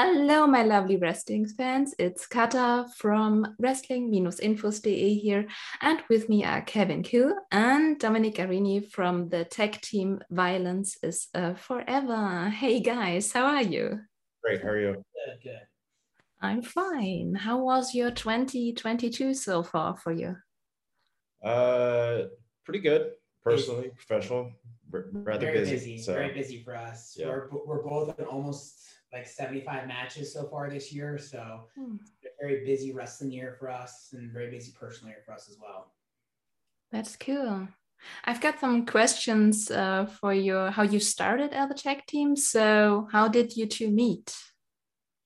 Hello, my lovely wrestling fans. It's Kata from wrestling-infos.de here. And with me are Kevin Ku and Dominic Garrini from the tech team Violence is uh, Forever. Hey guys, how are you? Great, how are you? Good, good. I'm fine. How was your 2022 so far for you? Uh, pretty good, personally, professional, rather very busy. busy. so- Very busy for us. Yeah. We're, we're both in almost like 75 matches so far this year. So Hmm. a very busy wrestling year for us and very busy personal year for us as well. That's cool. I've got some questions uh, for you. How you started at the tech team? So, how did you two meet?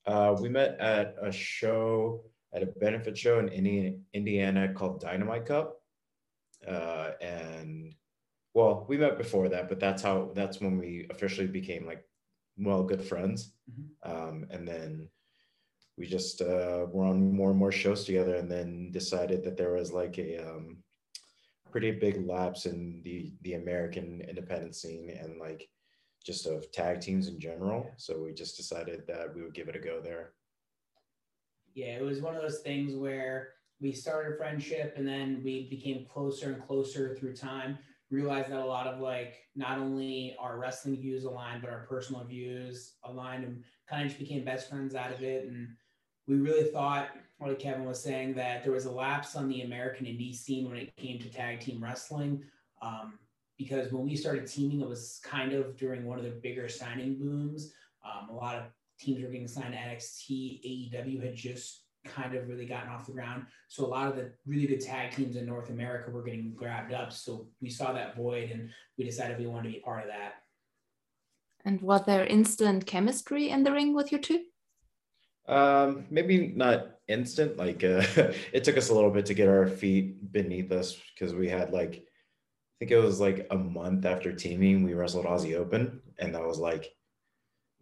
Uh, we met at a show, at a benefit show in Indi- Indiana called Dynamite Cup. Uh, and well, we met before that, but that's how, that's when we officially became like, well, good friends. Mhm. Um, and then we just uh, were on more and more shows together and then decided that there was like a um, pretty big lapse in the the American independent scene and like just of tag teams in general. So we just decided that we would give it a go there. Yeah, it was one of those things where we started a friendship and then we became closer and closer through time. Realized that a lot of like not only our wrestling views aligned, but our personal views aligned and kind of just became best friends out of it. And we really thought, like Kevin was saying, that there was a lapse on the American indie scene when it came to tag team wrestling. Um, because when we started teaming, it was kind of during one of the bigger signing booms. Um, a lot of teams were getting signed to NXT. AEW had just kind of really gotten off the ground. So a lot of the really good tag teams in North America were getting grabbed up. So we saw that void and we decided we wanted to be part of that. And was there instant chemistry in the ring with you two? Um, maybe not instant. Like uh, it took us a little bit to get our feet beneath us because we had like, I think it was like a month after teaming, we wrestled Aussie Open, and that was like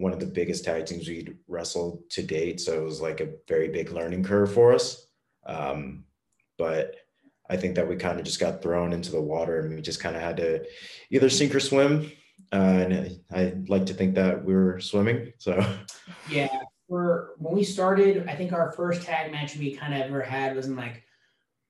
one of the biggest tag teams we'd wrestled to date. So it was like a very big learning curve for us. Um, but I think that we kind of just got thrown into the water and we just kind of had to either sink or swim. Uh, and I like to think that we were swimming. So Yeah, for when we started, I think our first tag match we kind of ever had was in like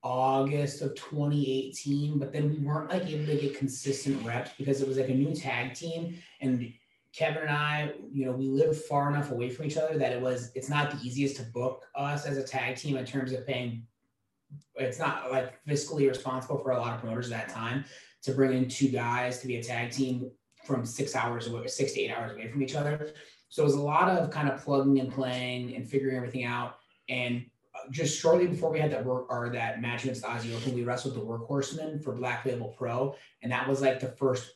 August of 2018, but then we weren't like able to get consistent reps because it was like a new tag team and Kevin and I, you know, we live far enough away from each other that it was it's not the easiest to book us as a tag team in terms of paying it's not like fiscally responsible for a lot of promoters at that time to bring in two guys to be a tag team from six hours away, six to eight hours away from each other. So it was a lot of kind of plugging and playing and figuring everything out. And just shortly before we had that work or that match against Aussie Open, we wrestled the Workhorsemen for Black Label Pro, and that was like the first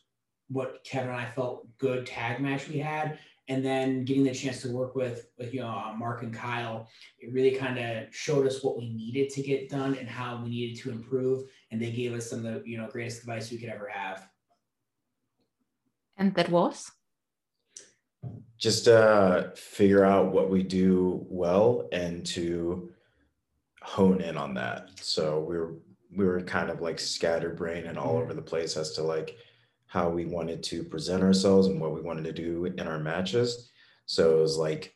what Kevin and I felt good tag match we had. And then getting the chance to work with with you know uh, Mark and Kyle, it really kind of showed us what we needed to get done and how we needed to improve. And they gave us some of the you know greatest advice we could ever have. And that was? just uh figure out what we do well and to hone in on that so we were we were kind of like scatterbrained and all over the place as to like how we wanted to present ourselves and what we wanted to do in our matches so it was like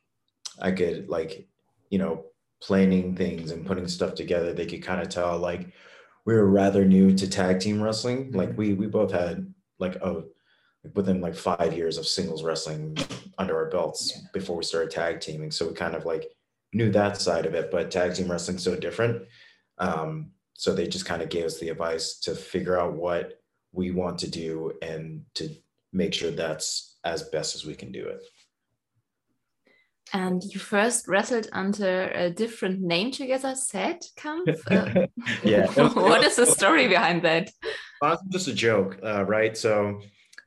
i could like you know planning things and putting stuff together they could kind of tell like we were rather new to tag team wrestling like we we both had like a within like five years of singles wrestling under our belts Yeah. before we started tag teaming. So we kind of like knew that side of it, but tag team wrestling's so different. Um, so they just kind of gave us the advice to figure out what we want to do and to make sure that's as best as we can do it. And you first wrestled under a different name together, Set Kampf? Uh, Yeah. what is the story behind that? honestly just a joke, uh, right? So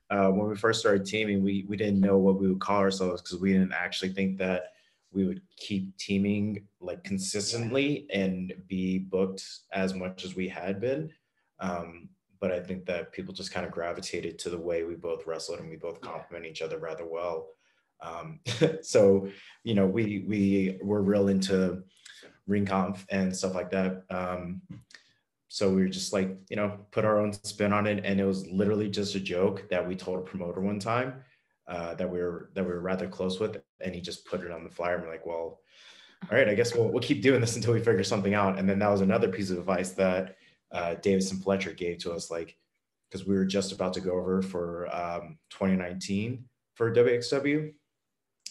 uh, when we first started teaming, we we didn't know what we would call ourselves because we didn't actually think that we would keep teaming like consistently and be booked as much as we had been. Um, but I think that people just kind of gravitated to the way we both wrestled and we both complement each other rather well. Um, so you know, we we were real into Ringkampf and stuff like that. Um, so we were just like, you know, put our own spin on it. And it was literally just a joke that we told a promoter one time. uh, that we were that we were rather close with, and he just put it on the flyer. And we're like, well, all right, I guess we'll we'll keep doing this until we figure something out. And then that was another piece of advice that uh, Davis and Fletcher gave to us, like because we were just about to go over for um, 2019 for WXW. And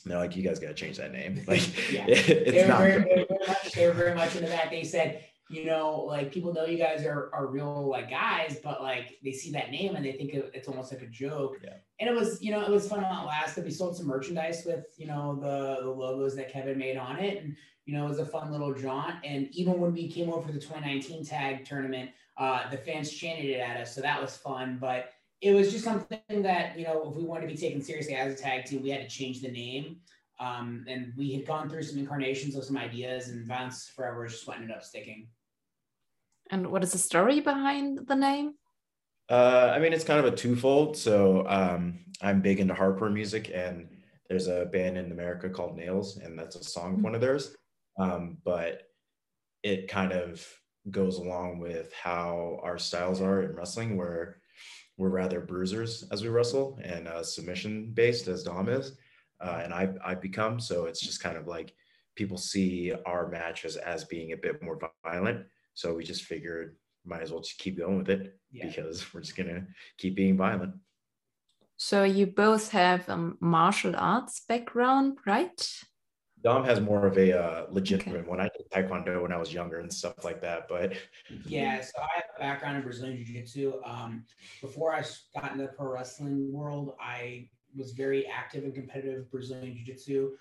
they're like, you guys got to change that name. Like, Yeah. it's they not. very, good. they, were very much, they were very much into that. They said, you know, like people know you guys are, are real like guys, but like they see that name and they think it's almost like a joke. Yeah. And it was, you know, it was fun on Alaska. We sold some merchandise with, you know, the, the logos that Kevin made on it. And, you know, it was a fun little jaunt. And even when we came over for the 2019 tag tournament, uh, the fans chanted it at us. So that was fun. But it was just something that, you know, if we wanted to be taken seriously as a tag team, we had to change the name. Um, and we had gone through some incarnations of some ideas, and Violence Forever just ended up sticking. And what is the story behind the name? Uh, I mean, it's kind of a twofold. So um, I'm big into hardcore music, and there's a band in America called Nails, and that's a song of one of theirs. Um, but it kind of goes along with how our styles are in wrestling, where we're rather bruisers as we wrestle and uh, submission based as Dom is, uh, and I I've become. So it's just kind of like people see our matches as being a bit more violent. So we just figured might as well just keep going with it Yeah. because we're just gonna keep being violent. So you both have a martial arts background, right? Dom has more of a uh, legitimate one. I did taekwondo when I was younger and stuff like that, but Yeah, so I have a background in Brazilian Jiu Jitsu. Um, before I got into the pro wrestling world, I was very active and competitive Brazilian Jiu Jitsu.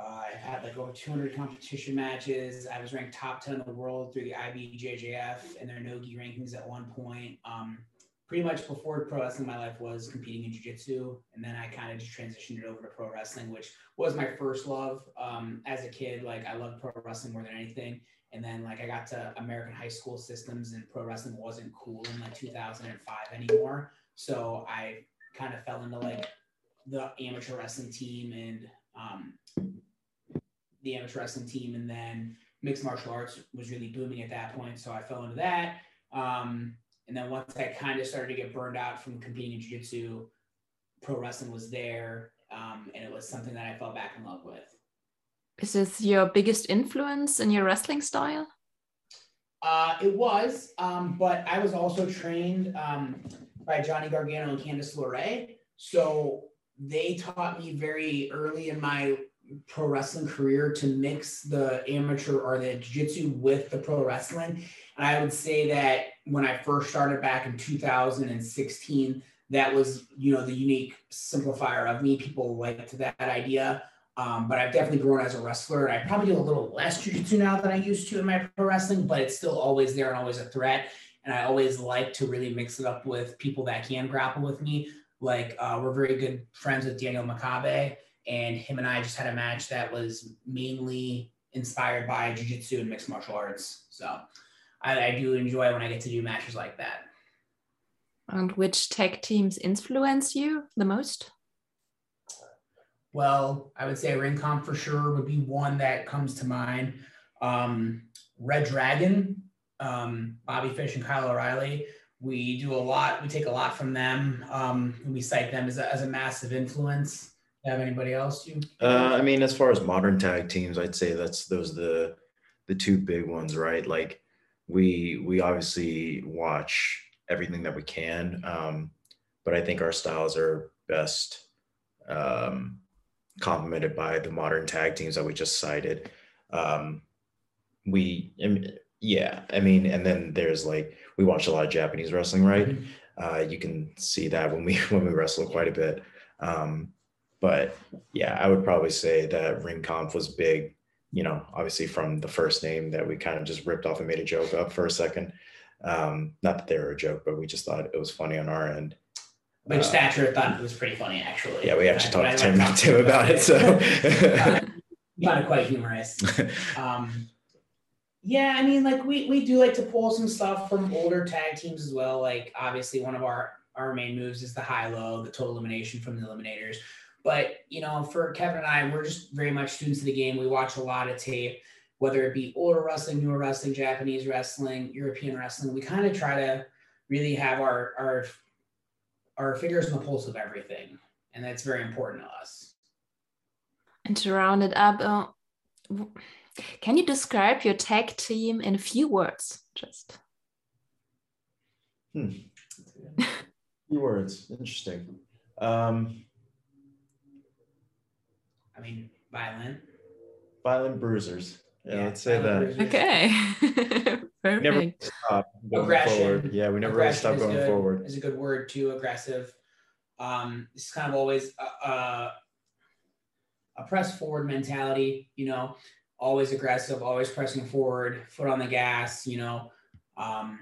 Uh, I had like over 200 competition matches. I was ranked top 10 in the world through the IBJJF and their Nogi rankings at one point. Um, pretty much before pro wrestling, my life was competing in Jiu Jitsu. And then I kind of just transitioned it over to pro wrestling, which was my first love. Um, as a kid, like I loved pro wrestling more than anything. And then like I got to American high school systems and pro wrestling wasn't cool in like 2005 anymore. So I kind of fell into like the amateur wrestling team and um, the amateur wrestling team. And then mixed martial arts was really booming at that point. So I fell into that. Um, and then once I kind of started to get burned out from competing in jiu-jitsu, pro wrestling was there. Um, and it was something that I fell back in love with. This is this your biggest influence in your wrestling style? Uh, it was, um, but I was also trained um, by Johnny Gargano and Candice LeRae. So they taught me very early in my pro wrestling career to mix the amateur or the jiu-jitsu with the pro wrestling. And I would say that when I first started back in 2016, that was, you know, the unique simplifier of me. People liked that idea. Um, but I've definitely grown as a wrestler. I probably do a little less jiu-jitsu now than I used to in my pro wrestling, but it's still always there and always a threat. And I always like to really mix it up with people that can grapple with me. Like uh, we're very good friends with Daniel Makabe, and him and I just had a match that was mainly inspired by jujitsu and mixed martial arts. So I, I do enjoy when I get to do matches like that. And which tech teams influence you the most? Well, I would say Ringkampf for sure would be one that comes to mind. Um, Red Dragon, um, Bobby Fish and Kyle O'Reilly. We do a lot. We take a lot from them. Um, and we cite them as a, as a massive influence. Have anybody else you? Uh, I mean, as far as modern tag teams, I'd say that's those the the two big ones, right? Like we we obviously watch everything that we can, um, but I think our styles are best um, complemented by the modern tag teams that we just cited. Um, we, I mean, yeah, I mean, and then there's like we watch a lot of Japanese wrestling, right? Mhm. Uh, you can see that when we when we wrestle quite a bit. Um, but yeah, I would probably say that Ringkampf was big, you know, obviously from the first name that we kind of just ripped off and made a joke up for a second. Um, not that they were a joke, but we just thought it was funny on our end. Which Uh, Thatcher thought it was pretty funny, actually. Yeah, we actually talked to Tim, Tim about it. So Uh, Found it quite humorous. Um, yeah, I mean, like we we do like to pull some stuff from older tag teams as well. Like obviously, one of our our main moves is the high low, the total elimination from the eliminators. But you know, for Kevin and I, we're just very much students of the game. We watch a lot of tape, whether it be older wrestling, newer wrestling, Japanese wrestling, European wrestling. We kind of try to really have our our our fingers on the pulse of everything. and that's very important to us. And to round it up, uh, can you describe your tag team in a few words? Just. Hmm. few words. Interesting. Um, I mean, violent. Violent bruisers. Yeah, yeah let's say that. Bruisers. Okay. Perfect. Never stop going Aggression. forward. Yeah, we never really stop going good, forward. Is a good word too. Aggressive. Um, it's kind of always a, a, a press forward mentality. You know, always aggressive, always pressing forward, foot on the gas. You know, um,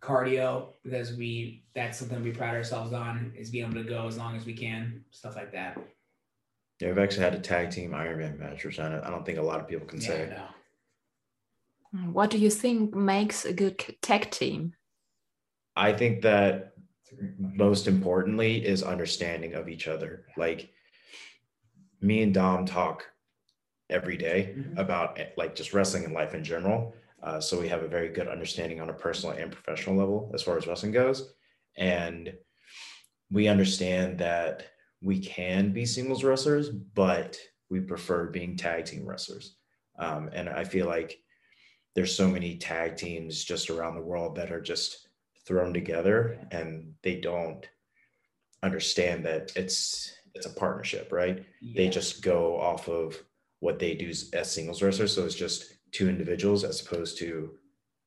cardio because we that's something we pride ourselves on is being able to go as long as we can, stuff like that. Yeah, we've actually had a tag team Ironman match, which I don't think a lot of people can yeah, say. No. What do you think makes a good tech team? I think that most importantly is understanding of each other. Like me and Dom talk every day mm-hmm. about like just wrestling and life in general. Uh, so we have a very good understanding on a personal and professional level as far as wrestling goes. And we understand that we can be singles wrestlers, but we prefer being tag team wrestlers. Um, and I feel like there's so many tag teams just around the world that are just thrown together and they don't understand that it's it's a partnership right yeah. they just go off of what they do as singles wrestlers so it's just two individuals as opposed to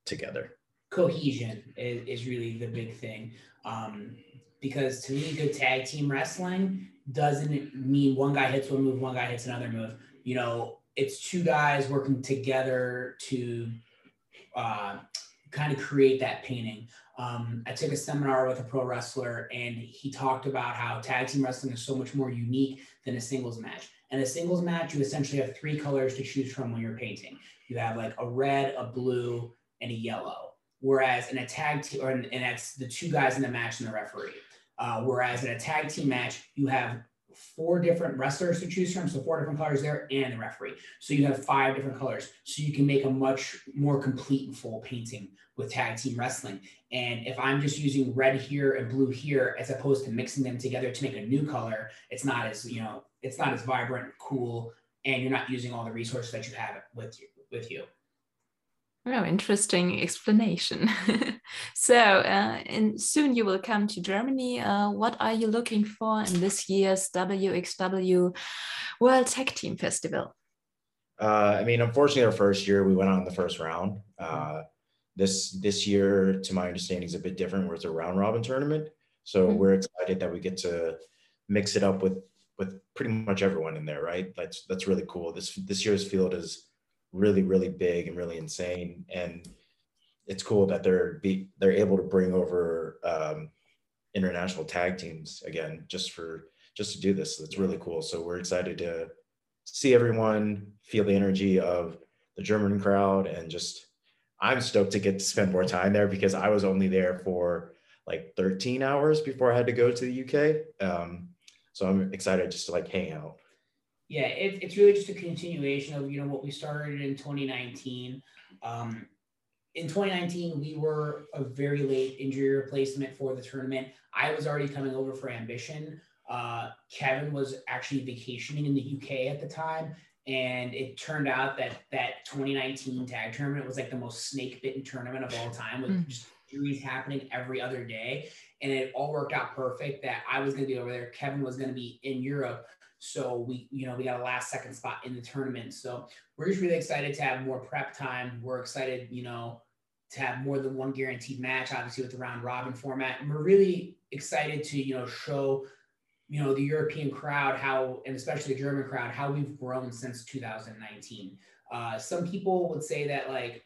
together cohesion is, is really the big thing um, because to me good tag team wrestling doesn't mean one guy hits one move one guy hits another move you know it's two guys working together to uh, kind of create that painting. Um, I took a seminar with a pro wrestler and he talked about how tag team wrestling is so much more unique than a singles match. And a singles match, you essentially have three colors to choose from when you're painting. You have like a red, a blue, and a yellow. Whereas in a tag team, and that's the two guys in the match and the referee. Uh, whereas in a tag team match, you have four different wrestlers to choose from, so four different colors there, and the referee. So you have five different colors. So you can make a much more complete and full painting with tag team wrestling. And if I'm just using red here and blue here, as opposed to mixing them together to make a new color, it's not as you know, it's not as vibrant, cool, and you're not using all the resources that you have with you with you. Oh, interesting explanation. so, uh, and soon you will come to Germany. Uh, what are you looking for in this year's WXW World Tech Team Festival? Uh, I mean, unfortunately, our first year we went on the first round. Uh, this this year, to my understanding, is a bit different, where it's a round robin tournament. So mm-hmm. we're excited that we get to mix it up with with pretty much everyone in there, right? That's that's really cool. This this year's field is really really big and really insane. And it's cool that they're be they're able to bring over um, international tag teams again just for just to do this. It's really cool. So we're excited to see everyone feel the energy of the german crowd and just i'm stoked to get to spend more time there because i was only there for like 13 hours before i had to go to the uk um, so i'm excited just to like hang out yeah, it, it's really just a continuation of you know what we started in 2019. Um, in 2019, we were a very late injury replacement for the tournament. I was already coming over for ambition. Uh, Kevin was actually vacationing in the UK at the time, and it turned out that that 2019 tag tournament was like the most snake bitten tournament of all time, with mm. just injuries happening every other day. And it all worked out perfect that I was going to be over there. Kevin was going to be in Europe. So we, you know, we got a last second spot in the tournament. So we're just really excited to have more prep time. We're excited, you know, to have more than one guaranteed match, obviously with the round robin format. And we're really excited to, you know, show, you know, the European crowd how, and especially the German crowd, how we've grown since 2019. Uh, some people would say that like,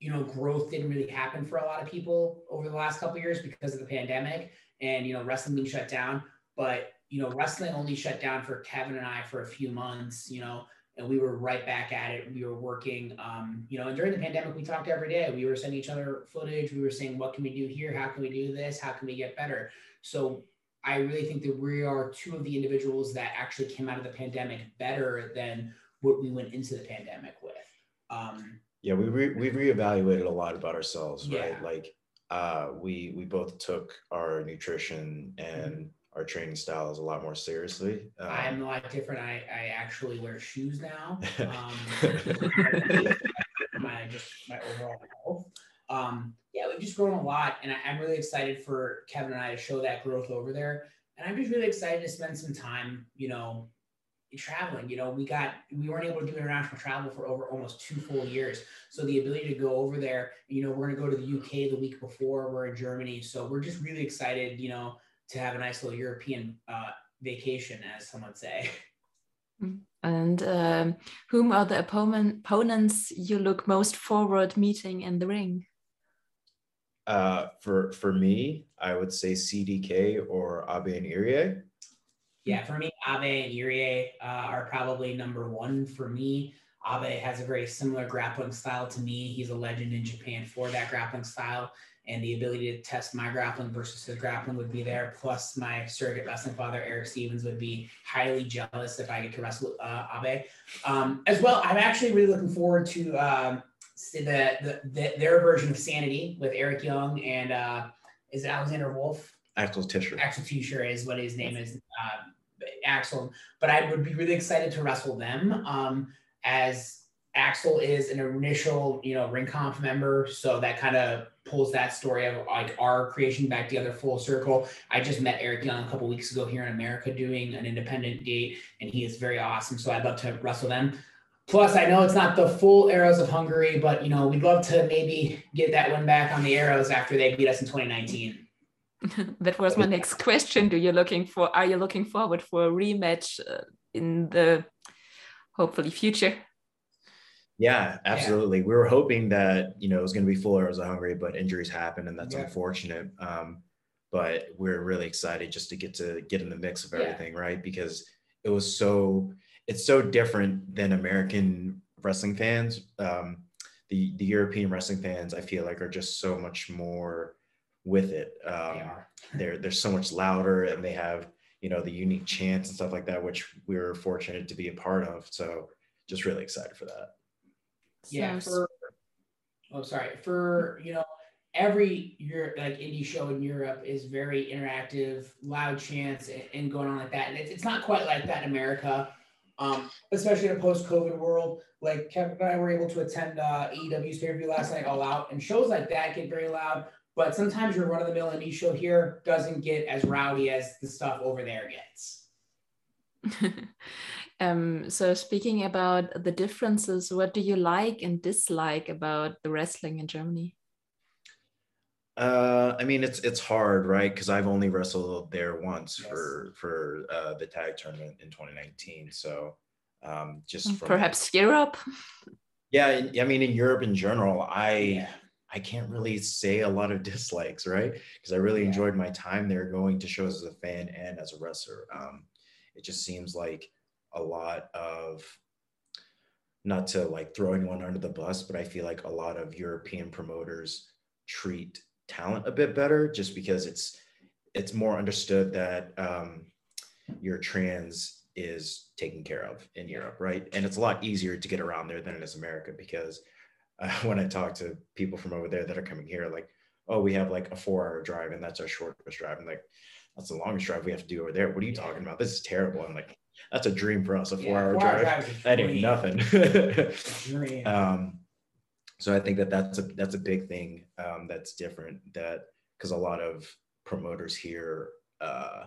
you know, growth didn't really happen for a lot of people over the last couple years because of the pandemic and, you know, wrestling being shut down. But you know, wrestling only shut down for Kevin and I for a few months, you know, and we were right back at it. We were working, um, you know, and during the pandemic, we talked every day. We were sending each other footage. We were saying, what can we do here? How can we do this? How can we get better? So I really think that we are two of the individuals that actually came out of the pandemic better than what we went into the pandemic with. Um, yeah, we re- we reevaluated a lot about ourselves, right? Yeah. Like uh, we we both took our nutrition and our training style is a lot more seriously. Um, I'm a lot different. I, I actually wear shoes now. Um, my just my overall health. Um, yeah, we've just grown a lot, and I, I'm really excited for Kevin and I to show that growth over there. And I'm just really excited to spend some time, you know, traveling. You know, we got we weren't able to do international travel for over almost two full years. So the ability to go over there, you know, we're gonna go to the UK the week before. We're in Germany, so we're just really excited. You know, to have a nice little European uh, vacation, as some would say. And um, whom are the opponent, opponents you look most forward meeting in the ring? Uh, for for me, I would say CDK or Abe and Irie. Yeah, for me, Abe and Irie uh, are probably number one for me. Abe has a very similar grappling style to me. He's a legend in Japan for that grappling style and the ability to test my grappling versus his grappling would be there. Plus, my surrogate wrestling father, Eric Stevens, would be highly jealous if I get to wrestle uh, Abe. Um, as well, I'm actually really looking forward to um, the, the, the, their version of Sanity with Eric Young and uh, is it Alexander Wolfe? Axel Tischer. Axel Tischer is what his name is. Uh, Axel, but I would be really excited to wrestle them um, as Axel is an initial, you know, Ringkampf member, so that kind of pulls that story of like our creation back together full circle. I just met Eric Young a couple weeks ago here in America doing an independent date, and he is very awesome. So I'd love to wrestle them. Plus, I know it's not the full Arrows of Hungary, but you know, we'd love to maybe get that one back on the Arrows after they beat us in 2019. that was my next question. Do you looking for? Are you looking forward for a rematch uh, in the hopefully future? Yeah, absolutely. Yeah. We were hoping that you know it was going to be full of Hungary, but injuries happened, and that's yeah. unfortunate. Um, but we're really excited just to get to get in the mix of everything, yeah. right? Because it was so it's so different than American wrestling fans. Um, the the European wrestling fans, I feel like, are just so much more with it. Um, they they're they're so much louder, and they have you know the unique chants and stuff like that, which we were fortunate to be a part of. So just really excited for that yeah for oh sorry for you know every Europe like indie show in Europe is very interactive, loud chants and, and going on like that. And it's, it's not quite like that in America, um, especially in a post-COVID world. Like Kevin and I were able to attend uh, AEW's pay view last night, all out, and shows like that get very loud. But sometimes your run-of-the-mill indie show here doesn't get as rowdy as the stuff over there gets. Um, so speaking about the differences, what do you like and dislike about the wrestling in Germany? Uh, I mean, it's it's hard, right? Because I've only wrestled there once yes. for for uh, the tag tournament in 2019. So um, just from, perhaps Europe. Yeah, I mean, in Europe in general, I yeah. I can't really say a lot of dislikes, right? Because I really yeah. enjoyed my time there, going to shows as a fan and as a wrestler. Um, it just seems like a lot of not to like throw anyone under the bus, but I feel like a lot of European promoters treat talent a bit better just because it's it's more understood that um, your trans is taken care of in Europe, right? And it's a lot easier to get around there than it is America because uh, when I talk to people from over there that are coming here, like, oh, we have like a four hour drive and that's our shortest drive. And like, that's the longest drive we have to do over there. What are you talking about? This is terrible. I'm like, that's a dream for us. A four hour drive. drive that ain't nothing. um, so I think that that's a that's a big thing um, that's different. That because a lot of promoters here, uh,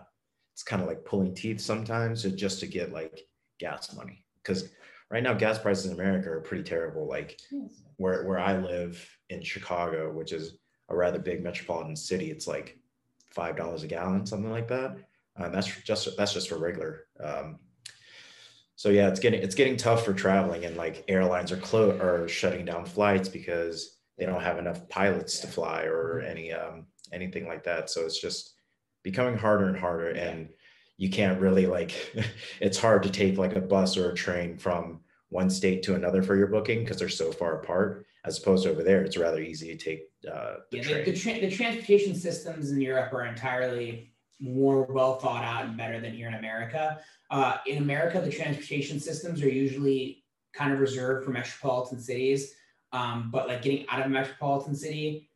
it's kind of like pulling teeth sometimes just to get like gas money. Because right now gas prices in America are pretty terrible. Like where where I live in Chicago, which is a rather big metropolitan city, it's like five dollars a gallon, something like that. Uh, that's just that's just for regular. Um, so yeah, it's getting it's getting tough for traveling, and like airlines are clo- are shutting down flights because they don't have enough pilots to fly or mm-hmm. any um, anything like that. So it's just becoming harder and harder, and you can't really like. it's hard to take like a bus or a train from one state to another for your booking because they're so far apart. As opposed to over there, it's rather easy to take uh, the yeah, train. The, the, tra- the transportation systems in Europe are entirely more well thought out and better than here in America. Uh, in America, the transportation systems are usually kind of reserved for metropolitan cities. Um, but like getting out of a metropolitan city,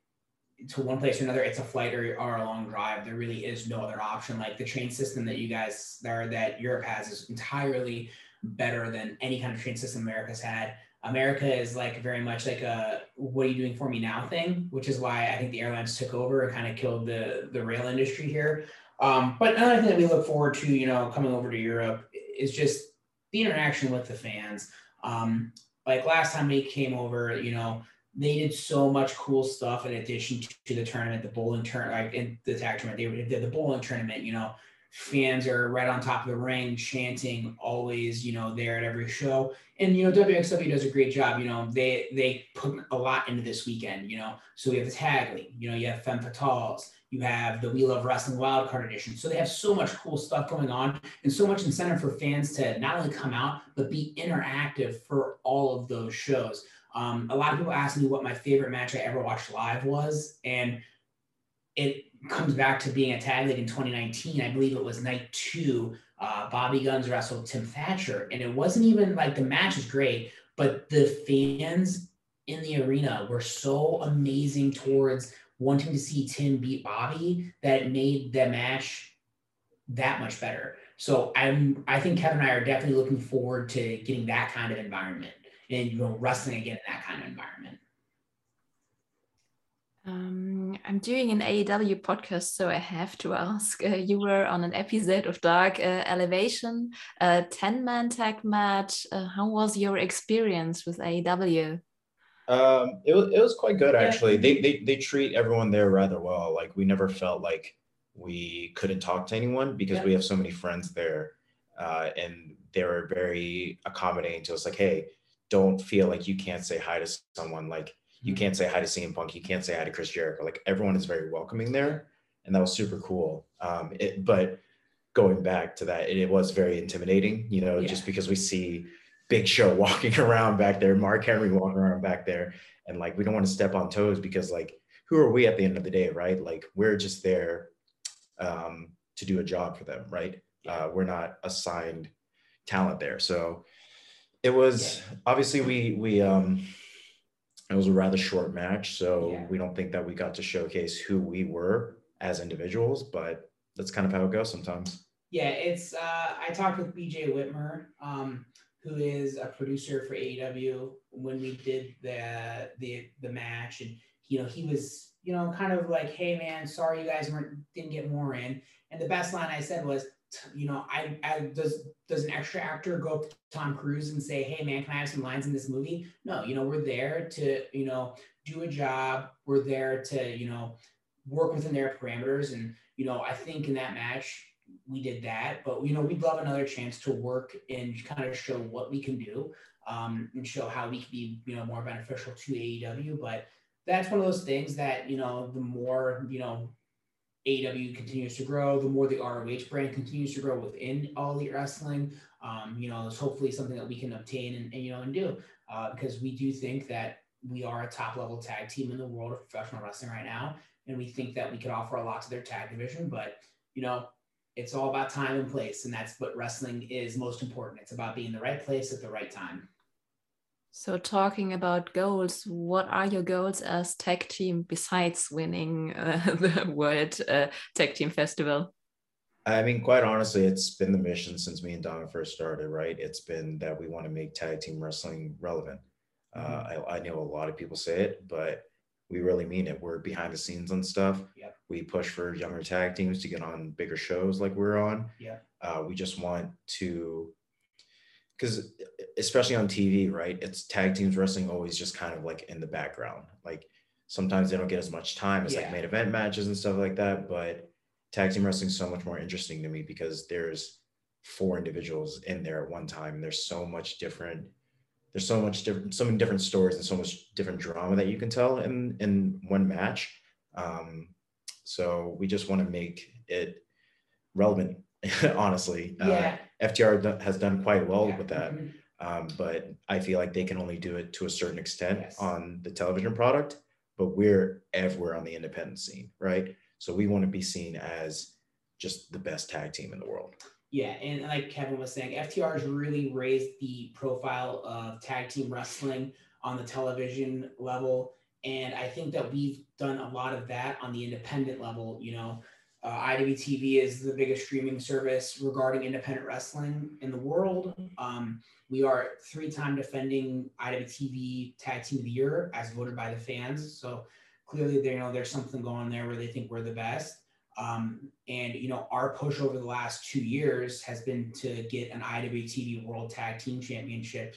to one place or another, it's a flight or, or a long drive. There really is no other option. Like the train system that you guys there that Europe has is entirely better than any kind of train system America's had. America is like very much like a what are you doing for me now thing, which is why I think the airlines took over and kind of killed the the rail industry here. Um, but another thing that we look forward to, you know, coming over to Europe is just the interaction with the fans. Um, like last time they came over, you know, they did so much cool stuff in addition to the tournament, the bowling tournament, like in the tag tournament. They did the bowling tournament, you know, fans are right on top of the ring chanting always you know there at every show and you know wxw does a great job you know they they put a lot into this weekend you know so we have the tag league you know you have femme fatales you have the We Love Wrestling Wildcard Edition. So they have so much cool stuff going on and so much incentive for fans to not only come out, but be interactive for all of those shows. Um, a lot of people ask me what my favorite match I ever watched live was. And it comes back to being a tag league in 2019. I believe it was night two. Uh, Bobby Gunns wrestled Tim Thatcher. And it wasn't even like the match is great, but the fans in the arena were so amazing towards wanting to see Tim beat Bobby that made the match that much better. So I'm I think Kevin and I are definitely looking forward to getting that kind of environment and you know wrestling again in that kind of environment. Um, I'm doing an AEW podcast, so I have to ask. Uh, you were on an episode of Dark uh, Elevation, a 10 man tag match. Uh, how was your experience with AEW? Um, it was it was quite good actually. They they they treat everyone there rather well. Like we never felt like we couldn't talk to anyone because yeah. we have so many friends there, uh, and they were very accommodating to us. Like, hey, don't feel like you can't say hi to someone. Like you can't say hi to CM Punk. You can't say hi to Chris Jericho. Like everyone is very welcoming there, and that was super cool. Um, it, but going back to that, it, it was very intimidating. You know, yeah. just because we see Big Show walking around back there, Mark Henry walking around back there, and like we don't want to step on toes because like who are we at the end of the day, right? Like we're just there um, to do a job for them, right? Uh, we're not assigned talent there, so it was yeah. obviously we we um it was a rather short match, so yeah. we don't think that we got to showcase who we were as individuals, but that's kind of how it goes sometimes. Yeah, it's uh, I talked with BJ Whitmer. Um, who is a producer for AEW, when we did the the the match, and you know he was you know kind of like, hey man, sorry you guys weren't didn't get more in. And the best line I said was, you know, I, I does does an extra actor go up to Tom Cruise and say, hey man, can I have some lines in this movie? No, you know, we're there to you know do a job. We're there to you know work within their parameters, and you know I think in that match we did that, but you know, we'd love another chance to work and kind of show what we can do um, and show how we can be, you know, more beneficial to AEW. But that's one of those things that, you know, the more, you know, AEW continues to grow, the more the ROH brand continues to grow within All Elite Wrestling. Um, you know, it's hopefully something that we can obtain and, and you know and do uh, because we do think that we are a top level tag team in the world of professional wrestling right now, and we think that we could offer a lot to their tag division. But you know, it's all about time and place and that's what wrestling is most important it's about being in the right place at the right time so talking about goals what are your goals as tag team besides winning uh, the world uh, tag team festival i mean quite honestly it's been the mission since me and donna first started right it's been that we want to make tag team wrestling relevant uh, mm-hmm. I, I know a lot of people say it but we really mean it. We're behind the scenes and stuff. Yep. We push for younger tag teams to get on bigger shows like we're on. Yeah. Uh, we just want to, because especially on TV, right? It's tag teams wrestling always just kind of like in the background. Like sometimes they don't get as much time as yeah. like main event matches and stuff like that. But tag team wrestling is so much more interesting to me because there's four individuals in there at one time. And there's so much different there's so much different, so many different stories and so much different drama that you can tell in in one match. Um, so we just want to make it relevant, honestly. Uh, yeah. Uh, FTR has done quite well yeah. with that. Mm-hmm. Um, but I feel like they can only do it to a certain extent yes. on the television product. But we're everywhere on the independent scene, right? So we want to be seen as just the best tag team in the world. Yeah, and like Kevin was saying, FTR has really raised the profile of tag team wrestling on the television level. and I think that we've done a lot of that on the independent level. You know, uh, IWTV is the biggest streaming service regarding independent wrestling in the world. Um, we are three-time defending IWTV Tag Team of the Year as voted by the fans. So clearly, they you know there's something going there where they think we're the best. Um, and you know, our push over the last two years has been to get an IWTV World Tag Team Championship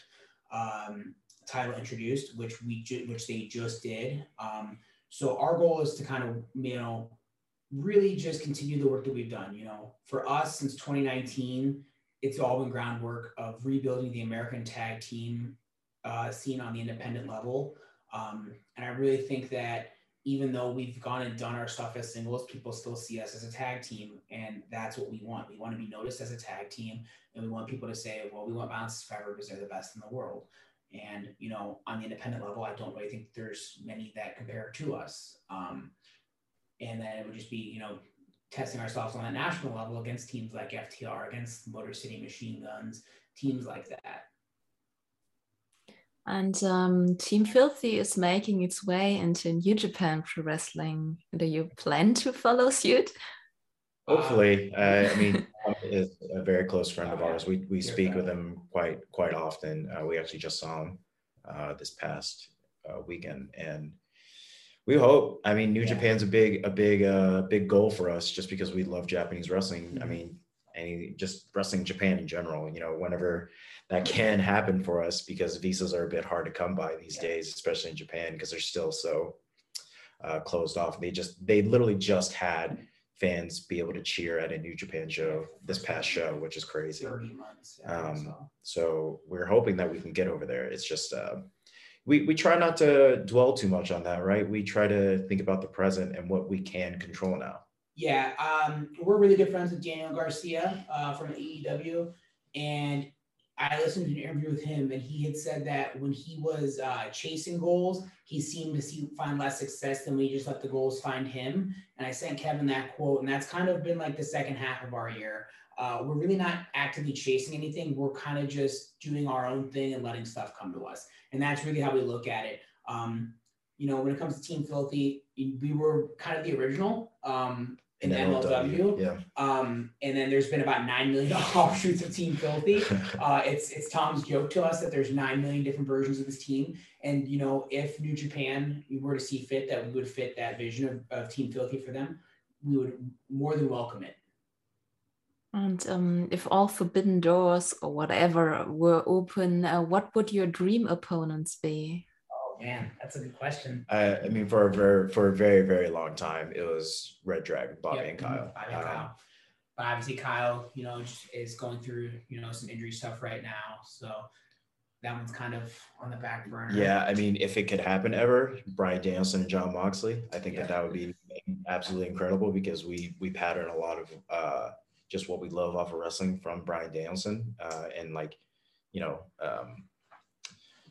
um, title introduced, which we ju- which they just did. Um, so our goal is to kind of you know really just continue the work that we've done. You know, for us since 2019, it's all been groundwork of rebuilding the American tag team uh, scene on the independent level. Um, and I really think that even though we've gone and done our stuff as singles, people still see us as a tag team, and that's what we want. We want to be noticed as a tag team, and we want people to say, "Well, we want Violence Forever because they're the best in the world." And you know, on the independent level, I don't really think there's many that compare to us. Um, and then it would just be you know testing ourselves on a national level against teams like FTR, against Motor City Machine Guns, teams like that. And um, Team Filthy is making its way into New Japan Pro Wrestling. Do you plan to follow suit? Hopefully, uh, I mean, is a very close friend of ours. We we speak with him quite quite often. Uh, we actually just saw him uh, this past uh, weekend, and we hope. I mean, New yeah. Japan's a big, a big, uh, big goal for us, just because we love Japanese wrestling. Mm-hmm. I mean, any just wrestling Japan in general. You know, whenever that can happen for us, because visas are a bit hard to come by these yeah. days, especially in Japan, because they're still so uh, closed off. They just, they literally just had fans be able to cheer at a New Japan show this past show, which is crazy. Um, so. so. we're hoping that we can get over there. It's just. Uh, we, we try not to dwell too much on that, right? We try to think about the present and what we can control now. Yeah, um, we're really good friends with Daniel Garcia uh, from AEW, and I listened to an interview with him, and he had said that when he was uh, chasing goals, he seemed to see find less success than we just let the goals find him. And I sent Kevin that quote, and that's kind of been like the second half of our year. Uh, we're really not actively chasing anything. We're kind of just doing our own thing and letting stuff come to us. And that's really how we look at it. Um, you know, when it comes to Team Filthy, we were kind of the original um, in MLW. Yeah. Um, and then there's been about nine million offshoots of Team Filthy. Uh, it's it's Tom's joke to us that there's nine million different versions of this team. And you know, if New Japan were to see fit that we would fit that vision of, of Team Filthy for them, we would more than welcome it. And um, if all forbidden doors or whatever were open, uh, what would your dream opponents be? Oh man, that's a good question. I, I mean, for a very for a very very long time, it was Red Dragon, Bobby yep, and Kyle. Bobby and um, Kyle. But obviously, Kyle, you know, is going through you know some injury stuff right now, so that one's kind of on the back burner. Yeah, I mean, if it could happen ever, Bryan Danielson and Jon Moxley, I think yeah. that that would be absolutely incredible because we we pattern a lot of. uh just what we love off of wrestling from Bryan Danielson uh, and like, you know, um,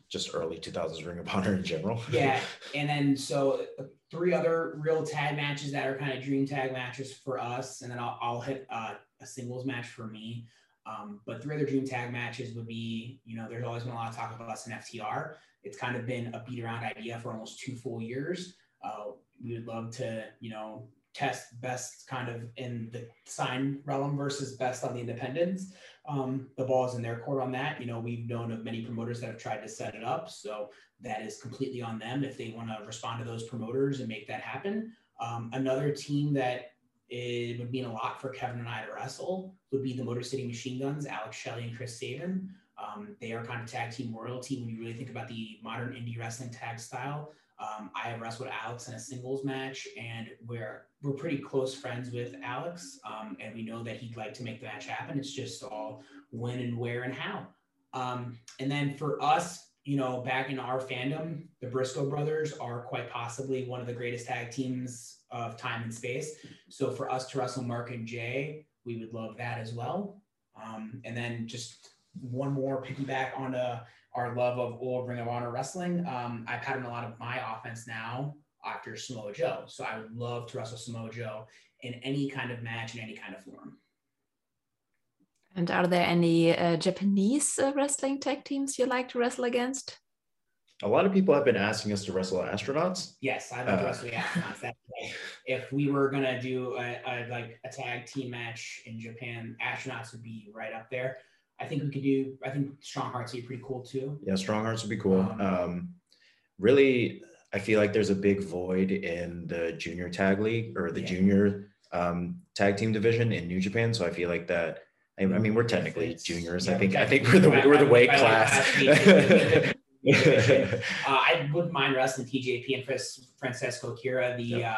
just early 2000s Ring of Honor in general. yeah. And then so three other real tag matches that are kind of dream tag matches for us. And then I'll, I'll hit uh, a singles match for me. Um, but three other dream tag matches would be, you know, there's always been a lot of talk about us in FTR. It's kind of been a beat around idea for almost two full years. Uh, we would love to, you know, test best kind of in the sign realm versus best on the independents. Um, the ball is in their court on that. You know, we've known of many promoters that have tried to set it up. So that is completely on them if they want to respond to those promoters and make that happen. Um, another team that it would mean a lot for Kevin and I to wrestle would be the Motor City Machine Guns, Alex Shelley and Chris Sabin. Um, they are kind of tag team royalty when you really think about the modern indie wrestling tag style. Um, I have wrestled Alex in a singles match, and we're we're pretty close friends with Alex, um, and we know that he'd like to make the match happen. It's just all when and where and how. Um, and then for us, you know, back in our fandom, the Briscoe brothers are quite possibly one of the greatest tag teams of time and space. So for us to wrestle Mark and Jay, we would love that as well. Um, and then just one more piggyback on a our love of old Ring of Honor wrestling. Um, I pattern a lot of my offense now after Samoa Joe. So I would love to wrestle Samoa Joe in any kind of match in any kind of form. And are there any uh, Japanese uh, wrestling tag teams you like to wrestle against? a lot of people have been asking us to wrestle astronauts. Yes, I'd love to wrestle astronauts. That's like, if we were gonna do a, a like a tag team match in Japan, astronauts would be right up there. I think we could do. I think Strong Hearts would be pretty cool too. Yeah, Strong Hearts would be cool. Um, Um, really, I feel like there's a big void in the junior tag league or the Yeah. junior um, tag team division in New Japan. So I feel like that. I, I mean, we're technically It's- juniors. yeah, I think. I think we're the we're the weight class. I- Uh, I wouldn't mind wrestling TJP and Fras- Francesco Akira, the uh,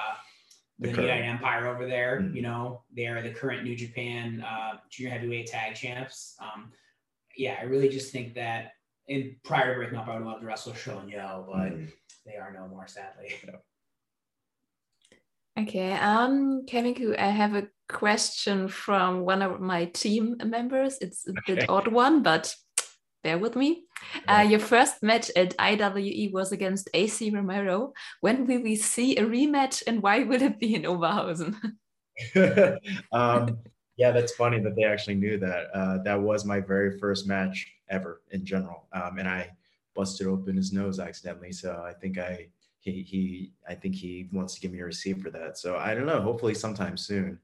The the, United Empire over there. Mhm. You know, they are the current New Japan uh, junior heavyweight tag champs. Um, yeah, I really just think that. In prior to breaking up, I would love to wrestle Sean Yo, but Mm. They are no more, sadly. Okay, um, Kevin I have a question from one of my team members. It's a Okay. bit odd one, but bear with me. Uh, your first match at IWE was against AC Romero. When will we see a rematch and why will it be in Oberhausen? um, yeah, that's funny that they actually knew that. Uh, that was my very first match ever in general, um, and I busted open his nose accidentally. So I think I he he I think he wants to give me a receipt for that. So I don't know. Hopefully sometime soon.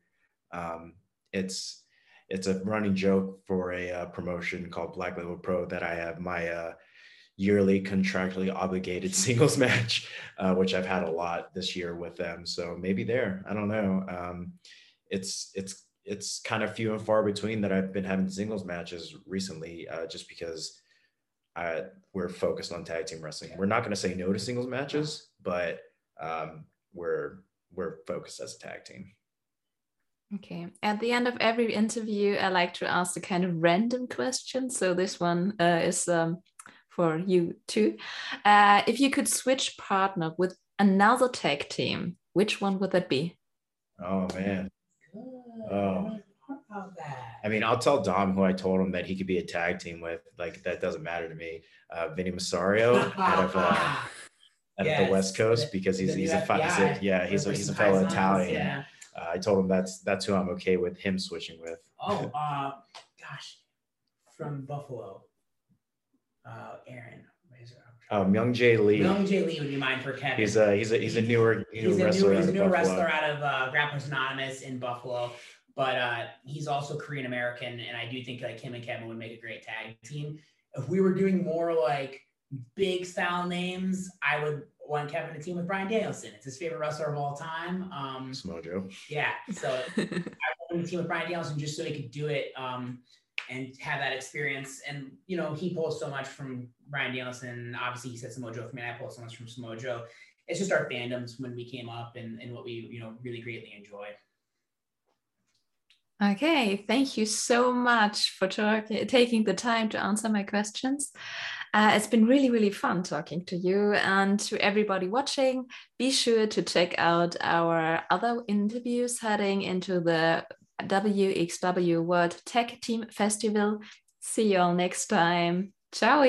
Um, it's it's a running joke for a uh, promotion called Black Label Pro that I have my uh, yearly contractually obligated singles match, uh, which I've had a lot this year with them. So maybe there. I don't know. Um, it's it's it's kind of few and far between that I've been having singles matches recently, uh, just because I, we're focused on tag team wrestling. We're not going to say no to singles matches, but um, we're we're focused as a tag team. Okay. At the end of every interview, I like to ask a kind of random question. So this one uh, is um, for you too. Uh, if you could switch partner with another tag team, which one would that be? Oh man. Oh. What about that? I mean, I'll tell Dom who I told him that he could be a tag team with. Like that doesn't matter to me. Uh, Vinny Masario out of uh, out of Yes, the West Coast because he's the he's a, fi- he's a FBI yeah he's a, he's a fellow Italian. Yeah. Uh, I told him that's that's who I'm okay with him switching with. Oh, uh, gosh, from Buffalo, uh, Aaron. Um, Young Jay Lee. Young Jay Lee would be mine for Kevin. He's a he's a he's a newer, he's a wrestler. new, he's a of new wrestler out of uh, Grapplers Anonymous in Buffalo, but uh, he's also Korean American, and I do think like him and Kevin would make a great tag team. If we were doing more like big style names, I would want Kevin to team with Bryan Danielson. It's his favorite wrestler of all time. Um, Samoa Joe. yeah, so I wanted to team with Bryan Danielson just so he could do it um, and have that experience. And you know, he pulls so much from Bryan Danielson. Obviously, he said Samoa Joe for me. I pull so much from Samoa Joe. It's just our fandoms when we came up and, and what we you know really greatly enjoy. Okay, thank you so much for talking, taking the time to answer my questions. Uh, it's been really, really fun talking to you and to everybody watching. Be sure to check out our other interviews heading into the WXW World Tag Team Festival. See you all next time. Ciao!